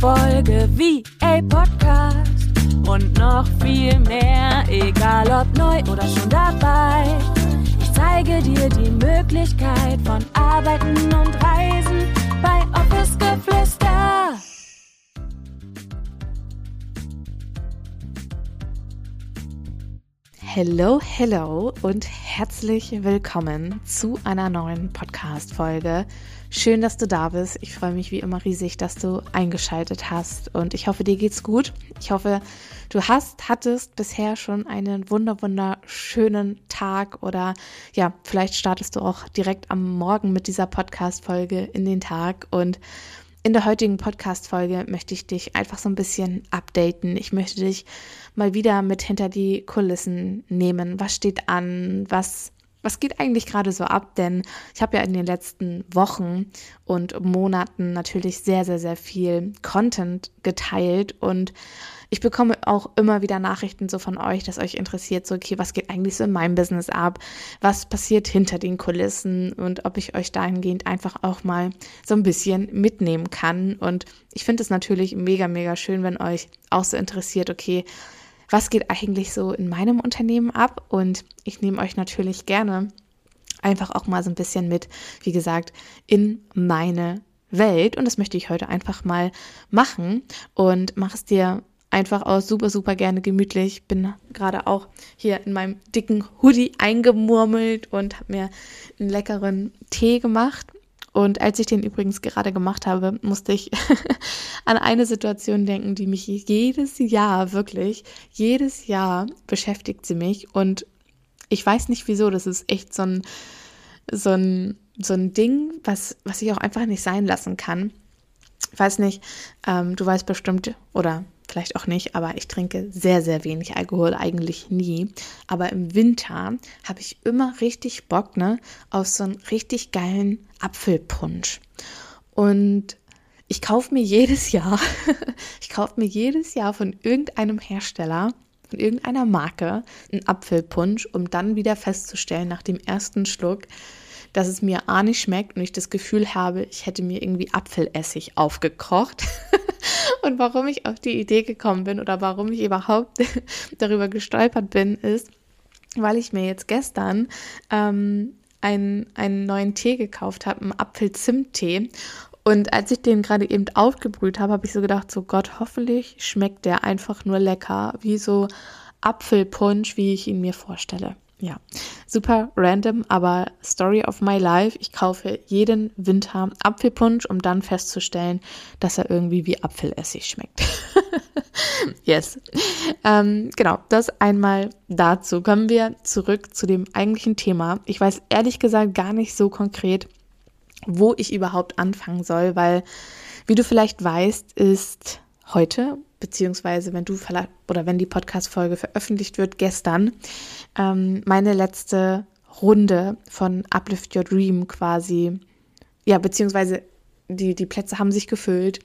Folge VA Podcast und noch viel mehr, egal ob neu oder schon dabei. Ich zeige dir die Möglichkeit von Arbeiten und Reisen bei Office Geflüster. Hello, hello und herzlich willkommen zu einer neuen Podcast-Folge. Schön, dass du da bist. Ich freue mich wie immer riesig, dass du eingeschaltet hast und ich hoffe, dir geht's gut. Ich hoffe, du hast, hattest bisher schon einen wunder, wunderschönen Tag oder ja, vielleicht startest du auch direkt am Morgen mit dieser Podcast-Folge in den Tag und in der heutigen Podcast-Folge möchte ich dich einfach so ein bisschen updaten. Ich möchte dich mal wieder mit hinter die Kulissen nehmen. Was steht an? Was, was geht eigentlich gerade so ab? Denn ich habe ja in den letzten Wochen und Monaten natürlich sehr, sehr, sehr viel Content geteilt und ich bekomme auch immer wieder Nachrichten so von euch, dass euch interessiert, so, okay, was geht eigentlich so in meinem Business ab? Was passiert hinter den Kulissen? Und ob ich euch dahingehend einfach auch mal so ein bisschen mitnehmen kann. Und ich finde es natürlich mega, mega schön, wenn euch auch so interessiert, okay, was geht eigentlich so in meinem Unternehmen ab? Und ich nehme euch natürlich gerne einfach auch mal so ein bisschen mit, wie gesagt, in meine Welt. Und das möchte ich heute einfach mal machen und mache es dir einfach aus, super, super gerne gemütlich. Bin gerade auch hier in meinem dicken Hoodie eingemurmelt und habe mir einen leckeren Tee gemacht. Und als ich den übrigens gerade gemacht habe, musste ich an eine Situation denken, die mich jedes Jahr, wirklich, jedes Jahr beschäftigt sie mich. Und ich weiß nicht wieso, das ist echt so ein, so ein, so ein Ding, was, was ich auch einfach nicht sein lassen kann. Ich weiß nicht, ähm, du weißt bestimmt, oder vielleicht auch nicht, aber ich trinke sehr, sehr wenig Alkohol, eigentlich nie. Aber im Winter habe ich immer richtig Bock ne, auf so einen richtig geilen Apfelpunsch. Und ich kaufe mir jedes Jahr, ich kaufe mir jedes Jahr von irgendeinem Hersteller, von irgendeiner Marke einen Apfelpunsch, um dann wieder festzustellen, nach dem ersten Schluck, dass es mir A nicht schmeckt und ich das Gefühl habe, ich hätte mir irgendwie Apfelessig aufgekocht. und warum ich auf die Idee gekommen bin oder warum ich überhaupt darüber gestolpert bin, ist, weil ich mir jetzt gestern ähm, einen, einen neuen Tee gekauft habe, einen Apfel-Zimt-Tee. Und als ich den gerade eben aufgebrüht habe, habe ich so gedacht, so Gott, hoffentlich schmeckt der einfach nur lecker, wie so Apfelpunsch, wie ich ihn mir vorstelle ja, super random, aber Story of my life. Ich kaufe jeden Winter Apfelpunsch, um dann festzustellen, dass er irgendwie wie Apfelessig schmeckt. yes. Ähm, genau, das einmal dazu. Kommen wir zurück zu dem eigentlichen Thema. Ich weiß ehrlich gesagt gar nicht so konkret, wo ich überhaupt anfangen soll, weil, wie du vielleicht weißt, ist heute beziehungsweise wenn du oder wenn die Podcast-Folge veröffentlicht wird, gestern, ähm, meine letzte Runde von Uplift Your Dream quasi, ja, beziehungsweise die, die Plätze haben sich gefüllt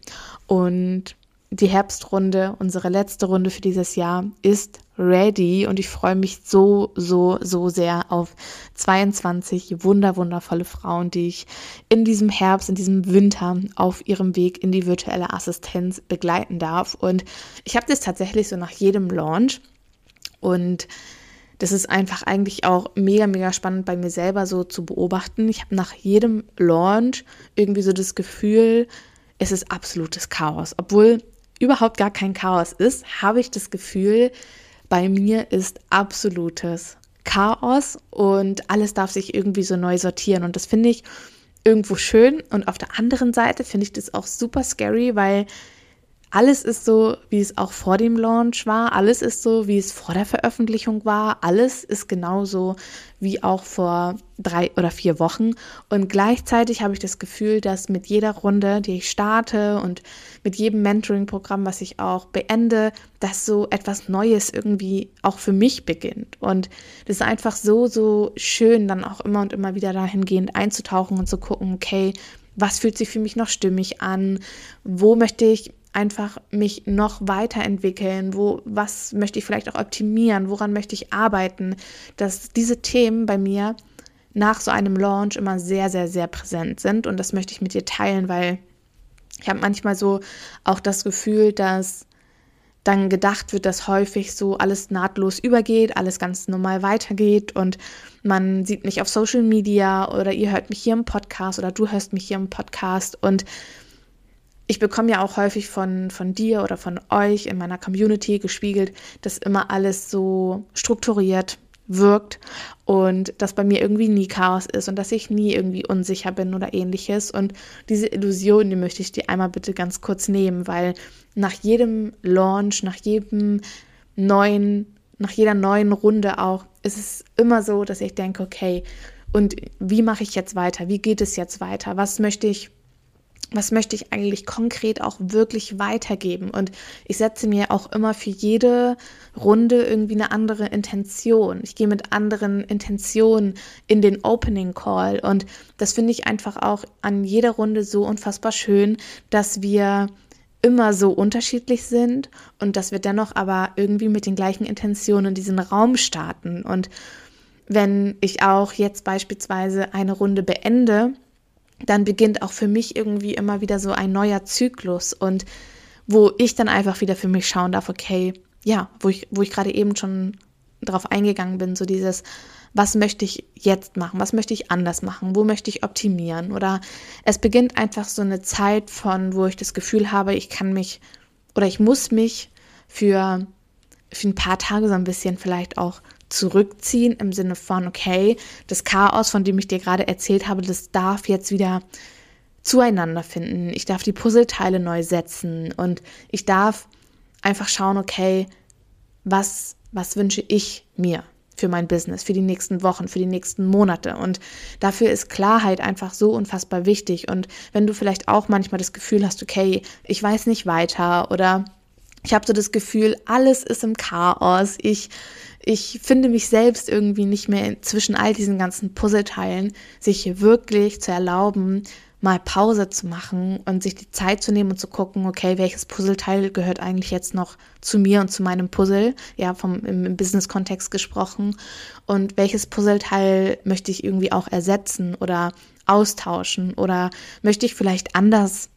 und die Herbstrunde, unsere letzte Runde für dieses Jahr, ist ready und ich freue mich so, so, so sehr auf 22 wunder, wundervolle Frauen, die ich in diesem Herbst, in diesem Winter auf ihrem Weg in die virtuelle Assistenz begleiten darf. Und ich habe das tatsächlich so nach jedem Launch und das ist einfach eigentlich auch mega, mega spannend bei mir selber so zu beobachten. Ich habe nach jedem Launch irgendwie so das Gefühl, es ist absolutes Chaos. Obwohl überhaupt gar kein Chaos ist, habe ich das Gefühl, bei mir ist absolutes Chaos und alles darf sich irgendwie so neu sortieren. Und das finde ich irgendwo schön. Und auf der anderen Seite finde ich das auch super scary, weil alles ist so, wie es auch vor dem Launch war. Alles ist so, wie es vor der Veröffentlichung war. Alles ist genauso wie auch vor drei oder vier Wochen. Und gleichzeitig habe ich das Gefühl, dass mit jeder Runde, die ich starte und mit jedem Mentoring-Programm, was ich auch beende, dass so etwas Neues irgendwie auch für mich beginnt. Und das ist einfach so, so schön, dann auch immer und immer wieder dahingehend einzutauchen und zu gucken, okay, was fühlt sich für mich noch stimmig an? Wo möchte ich einfach mich noch weiterentwickeln, wo was möchte ich vielleicht auch optimieren, woran möchte ich arbeiten, dass diese Themen bei mir nach so einem Launch immer sehr sehr sehr präsent sind und das möchte ich mit dir teilen, weil Ich habe manchmal so auch das Gefühl, dass dann gedacht wird, dass häufig so alles nahtlos übergeht, alles ganz normal weitergeht und man sieht mich auf Social Media oder ihr hört mich hier im Podcast oder du hörst mich hier im Podcast und ich bekomme ja auch häufig von, von dir oder von euch in meiner Community gespiegelt, dass immer alles so strukturiert wirkt und dass bei mir irgendwie nie Chaos ist und dass ich nie irgendwie unsicher bin oder ähnliches. Und diese Illusion, die möchte ich dir einmal bitte ganz kurz nehmen, weil nach jedem Launch, nach jedem neuen, nach jeder neuen Runde auch, ist es immer so, dass ich denke, okay, und wie mache ich jetzt weiter? Wie geht es jetzt weiter? Was möchte ich was möchte ich eigentlich konkret auch wirklich weitergeben? Und ich setze mir auch immer für jede Runde irgendwie eine andere Intention. Ich gehe mit anderen Intentionen in den Opening Call. Und das finde ich einfach auch an jeder Runde so unfassbar schön, dass wir immer so unterschiedlich sind und dass wir dennoch aber irgendwie mit den gleichen Intentionen in diesen Raum starten. Und wenn ich auch jetzt beispielsweise eine Runde beende, dann beginnt auch für mich irgendwie immer wieder so ein neuer Zyklus und wo ich dann einfach wieder für mich schauen darf, okay, ja, wo ich, wo ich gerade eben schon drauf eingegangen bin, so dieses, was möchte ich jetzt machen, was möchte ich anders machen, wo möchte ich optimieren? Oder es beginnt einfach so eine Zeit von, wo ich das Gefühl habe, ich kann mich oder ich muss mich für, für ein paar Tage so ein bisschen vielleicht auch zurückziehen im Sinne von, okay, das Chaos, von dem ich dir gerade erzählt habe, das darf jetzt wieder zueinander finden. Ich darf die Puzzleteile neu setzen und ich darf einfach schauen, okay, was, was wünsche ich mir für mein Business, für die nächsten Wochen, für die nächsten Monate. Und dafür ist Klarheit einfach so unfassbar wichtig. Und wenn du vielleicht auch manchmal das Gefühl hast, okay, ich weiß nicht weiter oder ich habe so das Gefühl, alles ist im Chaos, ich ich finde mich selbst irgendwie nicht mehr zwischen all diesen ganzen Puzzleteilen, sich wirklich zu erlauben, mal Pause zu machen und sich die Zeit zu nehmen und zu gucken, okay, welches Puzzleteil gehört eigentlich jetzt noch zu mir und zu meinem Puzzle, ja, vom im Business-Kontext gesprochen. Und welches Puzzleteil möchte ich irgendwie auch ersetzen oder austauschen oder möchte ich vielleicht anders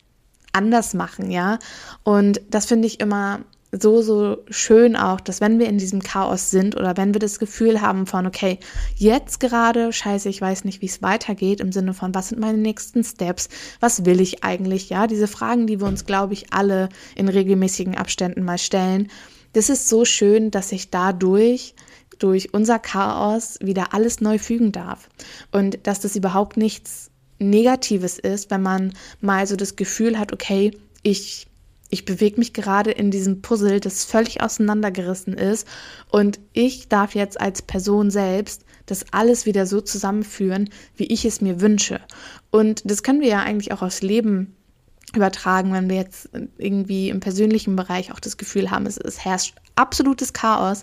anders machen, ja? Und das finde ich immer so, so schön auch, dass wenn wir in diesem Chaos sind oder wenn wir das Gefühl haben von, okay, jetzt gerade, scheiße, ich weiß nicht, wie es weitergeht, im Sinne von, was sind meine nächsten Steps, was will ich eigentlich, ja, diese Fragen, die wir uns, glaube ich, alle in regelmäßigen Abständen mal stellen, das ist so schön, dass ich dadurch durch unser Chaos wieder alles neu fügen darf. Und dass das überhaupt nichts Negatives ist, wenn man mal so das Gefühl hat, okay, ich ich bewege mich gerade in diesem Puzzle, das völlig auseinandergerissen ist. Und ich darf jetzt als Person selbst das alles wieder so zusammenführen, wie ich es mir wünsche. Und das können wir ja eigentlich auch aufs Leben übertragen, wenn wir jetzt irgendwie im persönlichen Bereich auch das Gefühl haben, es, es herrscht absolutes Chaos,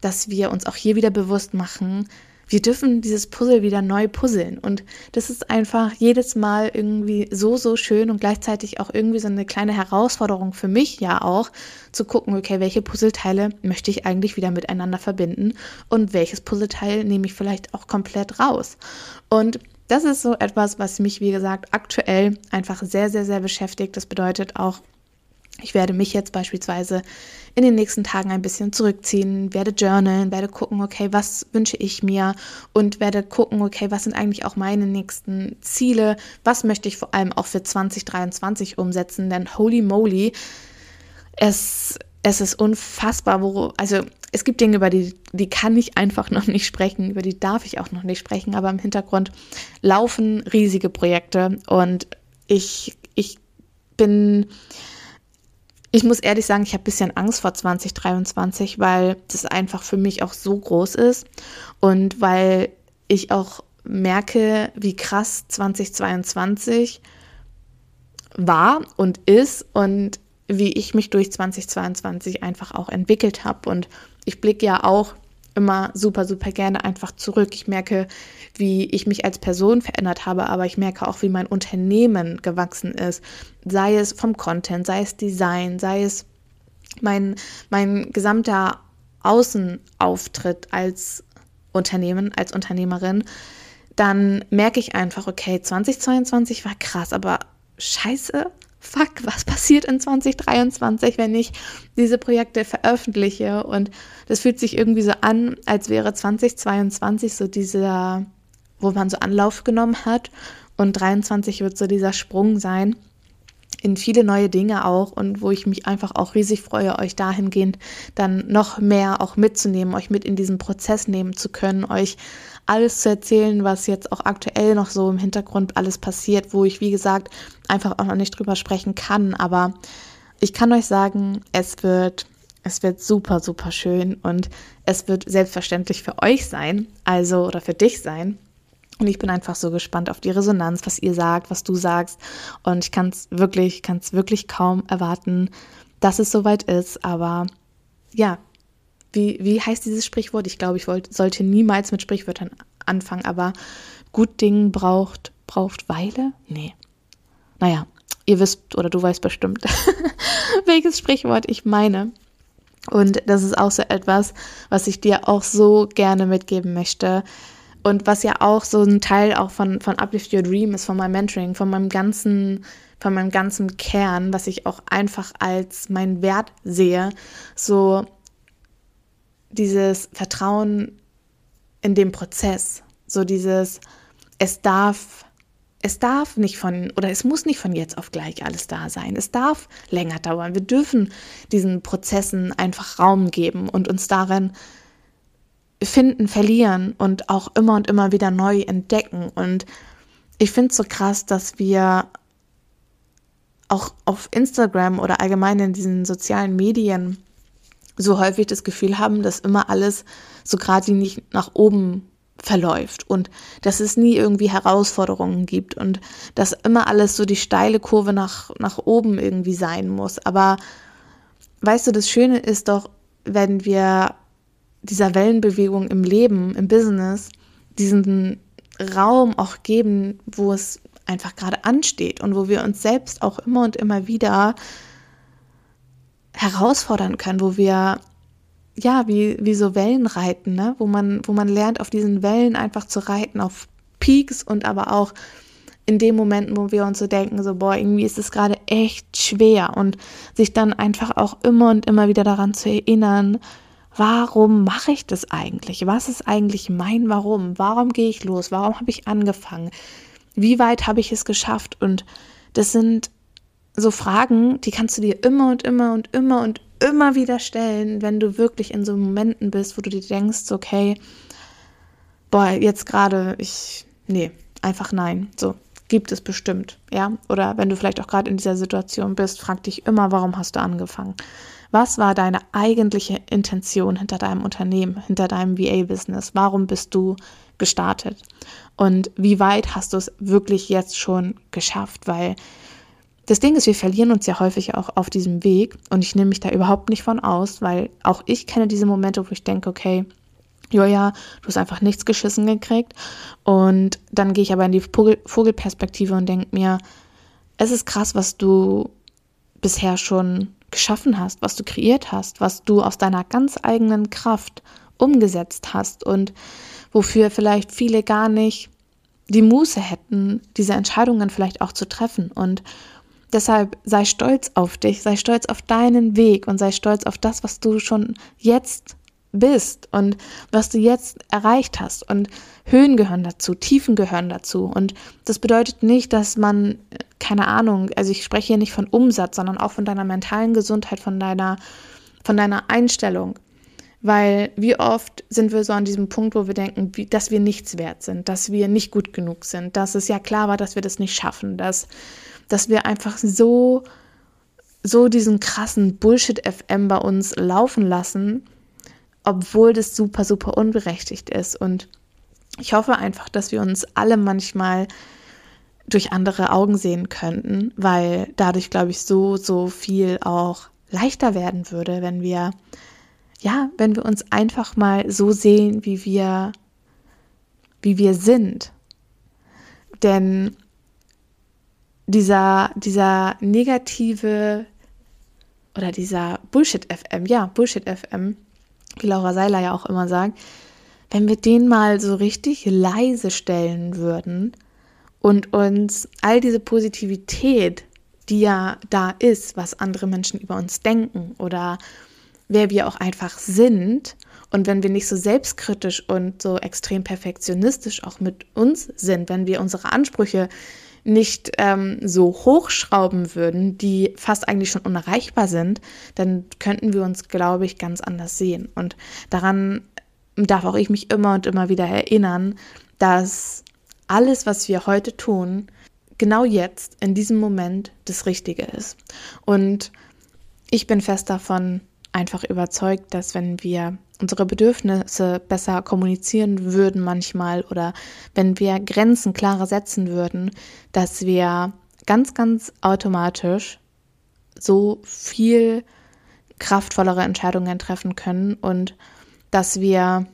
dass wir uns auch hier wieder bewusst machen, wir dürfen dieses Puzzle wieder neu puzzeln. Und das ist einfach jedes Mal irgendwie so, so schön und gleichzeitig auch irgendwie so eine kleine Herausforderung für mich ja auch, zu gucken, okay, welche Puzzleteile möchte ich eigentlich wieder miteinander verbinden und welches Puzzleteil nehme ich vielleicht auch komplett raus. Und das ist so etwas, was mich, wie gesagt, aktuell einfach sehr, sehr, sehr beschäftigt. Das bedeutet auch, ich werde mich jetzt beispielsweise in den nächsten Tagen ein bisschen zurückziehen, werde journalen, werde gucken, okay, was wünsche ich mir und werde gucken, okay, was sind eigentlich auch meine nächsten Ziele, was möchte ich vor allem auch für 2023 umsetzen, denn holy moly, es, es ist unfassbar, wo, also es gibt Dinge, über die, die kann ich einfach noch nicht sprechen, über die darf ich auch noch nicht sprechen, aber im Hintergrund laufen riesige Projekte und ich, ich bin ich muss ehrlich sagen, ich habe ein bisschen Angst vor 2023, weil das einfach für mich auch so groß ist und weil ich auch merke, wie krass 2022 war und ist und wie ich mich durch 2022 einfach auch entwickelt habe. Und ich blicke ja auch immer super, super gerne einfach zurück. Ich merke, wie ich mich als Person verändert habe, aber ich merke auch, wie mein Unternehmen gewachsen ist. Sei es vom Content, sei es Design, sei es mein, mein gesamter Außenauftritt als Unternehmen, als Unternehmerin, dann merke ich einfach, okay, 2022 war krass, aber scheiße, fuck, was passiert in 2023, wenn ich diese Projekte veröffentliche? Und das fühlt sich irgendwie so an, als wäre 2022 so dieser, wo man so Anlauf genommen hat. Und 23 wird so dieser Sprung sein in viele neue Dinge auch und wo ich mich einfach auch riesig freue, euch dahingehend dann noch mehr auch mitzunehmen, euch mit in diesen Prozess nehmen zu können, euch alles zu erzählen, was jetzt auch aktuell noch so im Hintergrund alles passiert, wo ich, wie gesagt, einfach auch noch nicht drüber sprechen kann. Aber ich kann euch sagen, es wird, es wird super, super schön und es wird selbstverständlich für euch sein, also oder für dich sein. Und ich bin einfach so gespannt auf die Resonanz, was ihr sagt, was du sagst. Und ich kann es wirklich, kann es wirklich kaum erwarten, dass es soweit ist. Aber ja, wie, wie heißt dieses Sprichwort? Ich glaube, ich wollte, sollte niemals mit Sprichwörtern anfangen, aber gut Ding braucht, braucht Weile? Nee. Naja, ihr wisst oder du weißt bestimmt, welches Sprichwort ich meine. Und das ist auch so etwas, was ich dir auch so gerne mitgeben möchte. Und was ja auch so ein Teil auch von, von Uplift Your Dream ist, von meinem Mentoring, von meinem ganzen, von meinem ganzen Kern, was ich auch einfach als mein Wert sehe, so dieses Vertrauen in dem Prozess, so dieses, es darf, es darf nicht von, oder es muss nicht von jetzt auf gleich alles da sein. Es darf länger dauern. Wir dürfen diesen Prozessen einfach Raum geben und uns darin finden, verlieren und auch immer und immer wieder neu entdecken. Und ich finde es so krass, dass wir auch auf Instagram oder allgemein in diesen sozialen Medien so häufig das Gefühl haben, dass immer alles so gerade nicht nach oben verläuft und dass es nie irgendwie Herausforderungen gibt und dass immer alles so die steile Kurve nach, nach oben irgendwie sein muss. Aber weißt du, das Schöne ist doch, wenn wir dieser Wellenbewegung im Leben, im Business, diesen Raum auch geben, wo es einfach gerade ansteht und wo wir uns selbst auch immer und immer wieder herausfordern können, wo wir ja, wie, wie so Wellen reiten, ne? wo, man, wo man lernt, auf diesen Wellen einfach zu reiten, auf Peaks und aber auch in den Momenten, wo wir uns so denken, so, boah, irgendwie ist es gerade echt schwer und sich dann einfach auch immer und immer wieder daran zu erinnern, warum mache ich das eigentlich? Was ist eigentlich mein Warum? Warum gehe ich los? Warum habe ich angefangen? Wie weit habe ich es geschafft? Und das sind so Fragen, die kannst du dir immer und immer und immer und immer wieder stellen, wenn du wirklich in so Momenten bist, wo du dir denkst, okay, boah, jetzt gerade, ich, nee, einfach nein. So, gibt es bestimmt, ja. Oder wenn du vielleicht auch gerade in dieser Situation bist, frag dich immer, warum hast du angefangen? Was war deine eigentliche Intention hinter deinem Unternehmen, hinter deinem VA-Business? Warum bist du gestartet? Und wie weit hast du es wirklich jetzt schon geschafft? Weil das Ding ist, wir verlieren uns ja häufig auch auf diesem Weg und ich nehme mich da überhaupt nicht von aus, weil auch ich kenne diese Momente, wo ich denke, okay, Joja, du hast einfach nichts geschissen gekriegt. Und dann gehe ich aber in die Vogelperspektive und denke mir, es ist krass, was du bisher schon geschaffen hast, was du kreiert hast, was du aus deiner ganz eigenen Kraft umgesetzt hast und wofür vielleicht viele gar nicht die Muße hätten, diese Entscheidungen vielleicht auch zu treffen. Und deshalb sei stolz auf dich, sei stolz auf deinen Weg und sei stolz auf das, was du schon jetzt bist und was du jetzt erreicht hast. Und Höhen gehören dazu, Tiefen gehören dazu. Und das bedeutet nicht, dass man, keine Ahnung, also ich spreche hier nicht von Umsatz, sondern auch von deiner mentalen Gesundheit, von deiner, von deiner Einstellung. Weil wie oft sind wir so an diesem Punkt, wo wir denken, wie, dass wir nichts wert sind, dass wir nicht gut genug sind, dass es ja klar war, dass wir das nicht schaffen, dass, dass wir einfach so, so diesen krassen Bullshit-FM bei uns laufen lassen, obwohl das super, super unberechtigt ist. Und ich hoffe einfach, dass wir uns alle manchmal durch andere Augen sehen könnten, weil dadurch, glaube ich, so, so viel auch leichter werden würde, wenn wir, ja, wenn wir uns einfach mal so sehen, wie wir, wie wir sind. Denn dieser, dieser negative oder dieser Bullshit-FM, ja, Bullshit-FM, wie Laura Seiler ja auch immer sagt, wenn wir den mal so richtig leise stellen würden und uns all diese Positivität, die ja da ist, was andere Menschen über uns denken oder wer wir auch einfach sind. Und wenn wir nicht so selbstkritisch und so extrem perfektionistisch auch mit uns sind, wenn wir unsere Ansprüche nicht ähm, so hochschrauben würden, die fast eigentlich schon unerreichbar sind, dann könnten wir uns, glaube ich, ganz anders sehen. Und daran darf auch ich mich immer und immer wieder erinnern, dass alles, was wir heute tun, genau jetzt, in diesem Moment, das Richtige ist. Und ich bin fest davon einfach überzeugt, dass wenn wir unsere Bedürfnisse besser kommunizieren würden manchmal oder wenn wir Grenzen klarer setzen würden, dass wir ganz, ganz automatisch so viel kraftvollere Entscheidungen treffen können und dass wir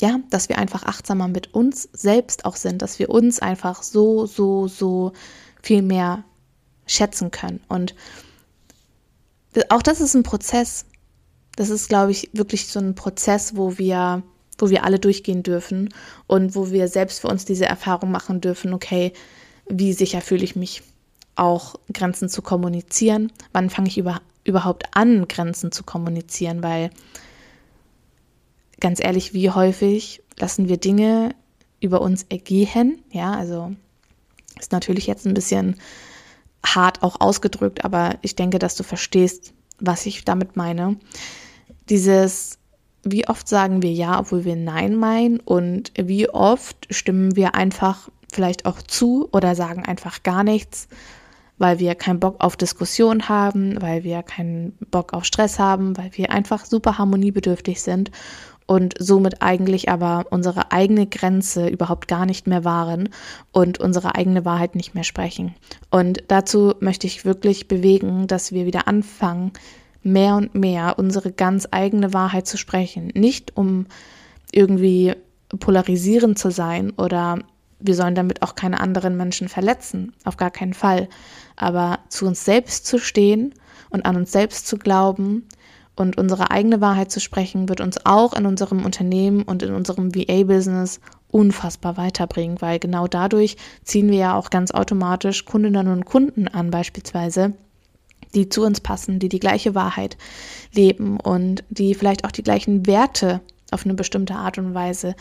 ja, dass wir einfach achtsamer mit uns selbst auch sind, dass wir uns einfach so, so, so viel mehr schätzen können. Und auch das ist ein Prozess. Das ist, glaube ich, wirklich so ein Prozess, wo wir, wo wir alle durchgehen dürfen und wo wir selbst für uns diese Erfahrung machen dürfen, okay, wie sicher fühle ich mich auch Grenzen zu kommunizieren? Wann fange ich über, überhaupt an, Grenzen zu kommunizieren? Weil ganz ehrlich, wie häufig lassen wir Dinge über uns ergehen? Ja, also ist natürlich jetzt ein bisschen hart auch ausgedrückt, aber ich denke, dass du verstehst, was ich damit meine. Dieses, wie oft sagen wir ja, obwohl wir nein meinen und wie oft stimmen wir einfach vielleicht auch zu oder sagen einfach gar nichts, weil wir keinen Bock auf Diskussion haben, weil wir keinen Bock auf Stress haben, weil wir einfach super harmoniebedürftig sind und somit eigentlich aber unsere eigene Grenze überhaupt gar nicht mehr wahren und unsere eigene Wahrheit nicht mehr sprechen. Und dazu möchte ich wirklich bewegen, dass wir wieder anfangen, mehr und mehr unsere ganz eigene Wahrheit zu sprechen. Nicht um irgendwie polarisierend zu sein oder wir sollen damit auch keine anderen Menschen verletzen, auf gar keinen Fall. Aber zu uns selbst zu stehen und an uns selbst zu glauben und unsere eigene Wahrheit zu sprechen, wird uns auch in unserem Unternehmen und in unserem VA-Business unfassbar weiterbringen, weil genau dadurch ziehen wir ja auch ganz automatisch Kundinnen und Kunden an, beispielsweise, die zu uns passen, die die gleiche Wahrheit leben und die vielleicht auch die gleichen Werte auf eine bestimmte Art und Weise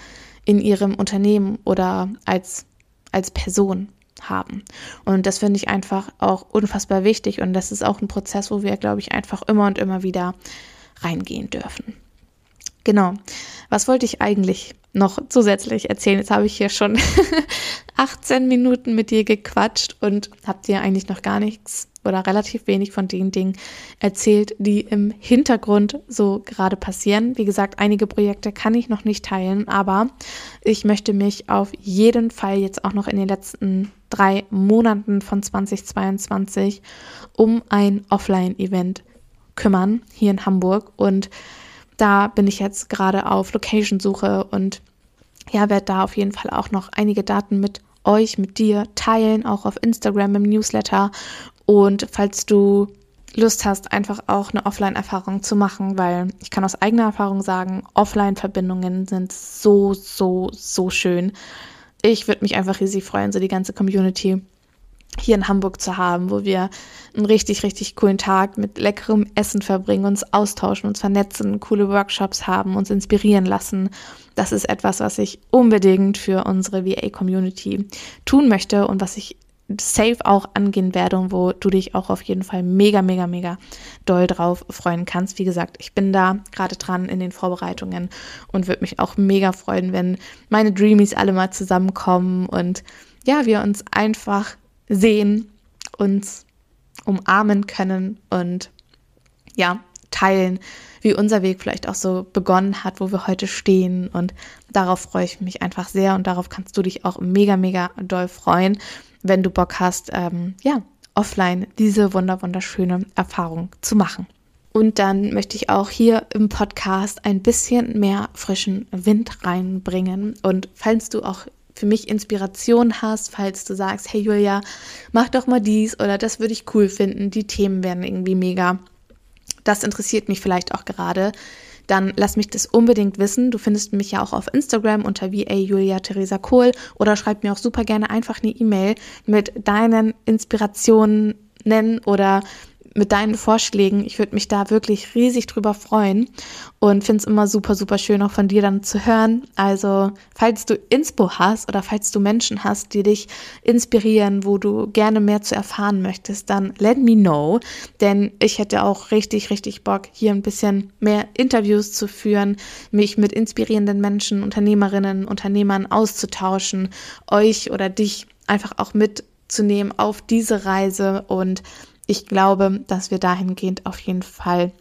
in ihrem Unternehmen oder als, als Person haben. Und das finde ich einfach auch unfassbar wichtig. Und das ist auch ein Prozess, wo wir, glaube ich, einfach immer und immer wieder reingehen dürfen. Genau. Was wollte ich eigentlich noch zusätzlich erzählen? Jetzt habe ich hier schon 18 Minuten mit dir gequatscht und habe dir eigentlich noch gar nichts oder relativ wenig von den Dingen erzählt, die im Hintergrund so gerade passieren. Wie gesagt, einige Projekte kann ich noch nicht teilen, aber ich möchte mich auf jeden Fall jetzt auch noch in den letzten drei Monaten von 2022 um ein Offline-Event kümmern hier in Hamburg und da bin ich jetzt gerade auf Location-Suche und ja, werde da auf jeden Fall auch noch einige Daten mit euch, mit dir teilen, auch auf Instagram im Newsletter. Und falls du Lust hast, einfach auch eine Offline-Erfahrung zu machen, weil ich kann aus eigener Erfahrung sagen, Offline-Verbindungen sind so, so, so schön. Ich würde mich einfach riesig freuen, so die ganze Community hier in Hamburg zu haben, wo wir einen richtig, richtig coolen Tag mit leckerem Essen verbringen, uns austauschen, uns vernetzen, coole Workshops haben, uns inspirieren lassen. Das ist etwas, was ich unbedingt für unsere VA-Community tun möchte und was ich safe auch angehen werde und wo du dich auch auf jeden Fall mega, mega, mega doll drauf freuen kannst. Wie gesagt, ich bin da gerade dran in den Vorbereitungen und würde mich auch mega freuen, wenn meine Dreamies alle mal zusammenkommen und ja, wir uns einfach sehen, uns umarmen können und ja, teilen, wie unser Weg vielleicht auch so begonnen hat, wo wir heute stehen. Und darauf freue ich mich einfach sehr und darauf kannst du dich auch mega, mega doll freuen, wenn du Bock hast, ähm, ja, offline diese wunder wunderschöne Erfahrung zu machen. Und dann möchte ich auch hier im Podcast ein bisschen mehr frischen Wind reinbringen. Und falls du auch für mich Inspiration hast, falls du sagst, hey Julia, mach doch mal dies oder das würde ich cool finden, die Themen werden irgendwie mega. Das interessiert mich vielleicht auch gerade. dann lass mich das unbedingt wissen. Du findest mich ja auch auf Instagram unter VA Julia Theresa Kohl oder schreib mir auch super gerne einfach eine E-Mail mit deinen Inspirationen nennen oder mit deinen Vorschlägen. Ich würde mich da wirklich riesig drüber freuen und finde es immer super, super schön, auch von dir dann zu hören. Also, falls du Inspo hast oder falls du Menschen hast, die dich inspirieren, wo du gerne mehr zu erfahren möchtest, dann let me know. Denn ich hätte auch richtig, richtig Bock, hier ein bisschen mehr Interviews zu führen, mich mit inspirierenden Menschen, Unternehmerinnen, Unternehmern auszutauschen, euch oder dich einfach auch mitzunehmen auf diese Reise und ich glaube, dass wir dahingehend auf jeden Fall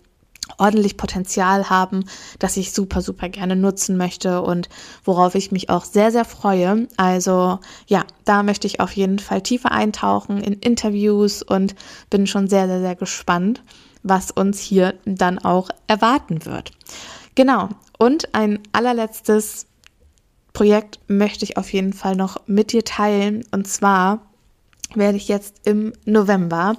ordentlich Potenzial haben, das ich super, super gerne nutzen möchte und worauf ich mich auch sehr, sehr freue. Also ja, da möchte ich auf jeden Fall tiefer eintauchen in Interviews und bin schon sehr, sehr, sehr gespannt, was uns hier dann auch erwarten wird. Genau. Und ein allerletztes Projekt möchte ich auf jeden Fall noch mit dir teilen. Und zwar werde ich jetzt im November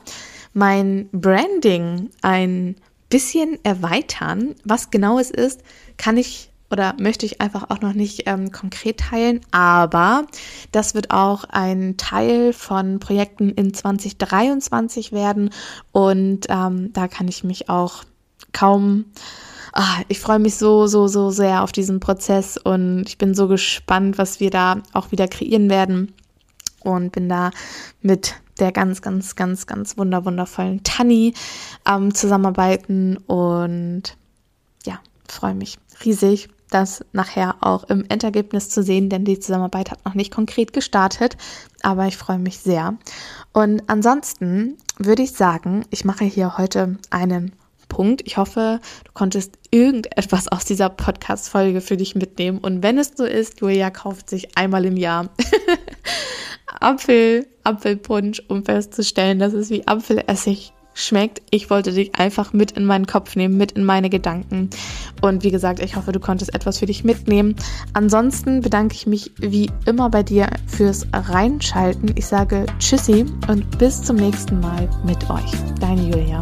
mein Branding ein bisschen erweitern. Was genau es ist, kann ich oder möchte ich einfach auch noch nicht ähm, konkret teilen, aber das wird auch ein Teil von Projekten in 2023 werden. Und ähm, da kann ich mich auch kaum Ah, ich freue mich so, so, so sehr auf diesen Prozess. Und ich bin so gespannt, was wir da auch wieder kreieren werden. Und bin da mit der ganz, ganz, ganz, ganz wunder, wundervollen Tanni ähm, zusammenarbeiten und ja, freue mich riesig, das nachher auch im Endergebnis zu sehen, denn die Zusammenarbeit hat noch nicht konkret gestartet, aber ich freue mich sehr. Und ansonsten würde ich sagen, ich mache hier heute einen Punkt. Ich hoffe, du konntest irgendetwas aus dieser Podcast-Folge für dich mitnehmen. Und wenn es so ist, Julia kauft sich einmal im Jahr Apfel, Apfelpunsch, um festzustellen, dass es wie Apfelessig schmeckt. Ich wollte dich einfach mit in meinen Kopf nehmen, mit in meine Gedanken. Und wie gesagt, ich hoffe, du konntest etwas für dich mitnehmen. Ansonsten bedanke ich mich wie immer bei dir fürs Reinschalten. Ich sage Tschüssi und bis zum nächsten Mal mit euch. Deine Julia.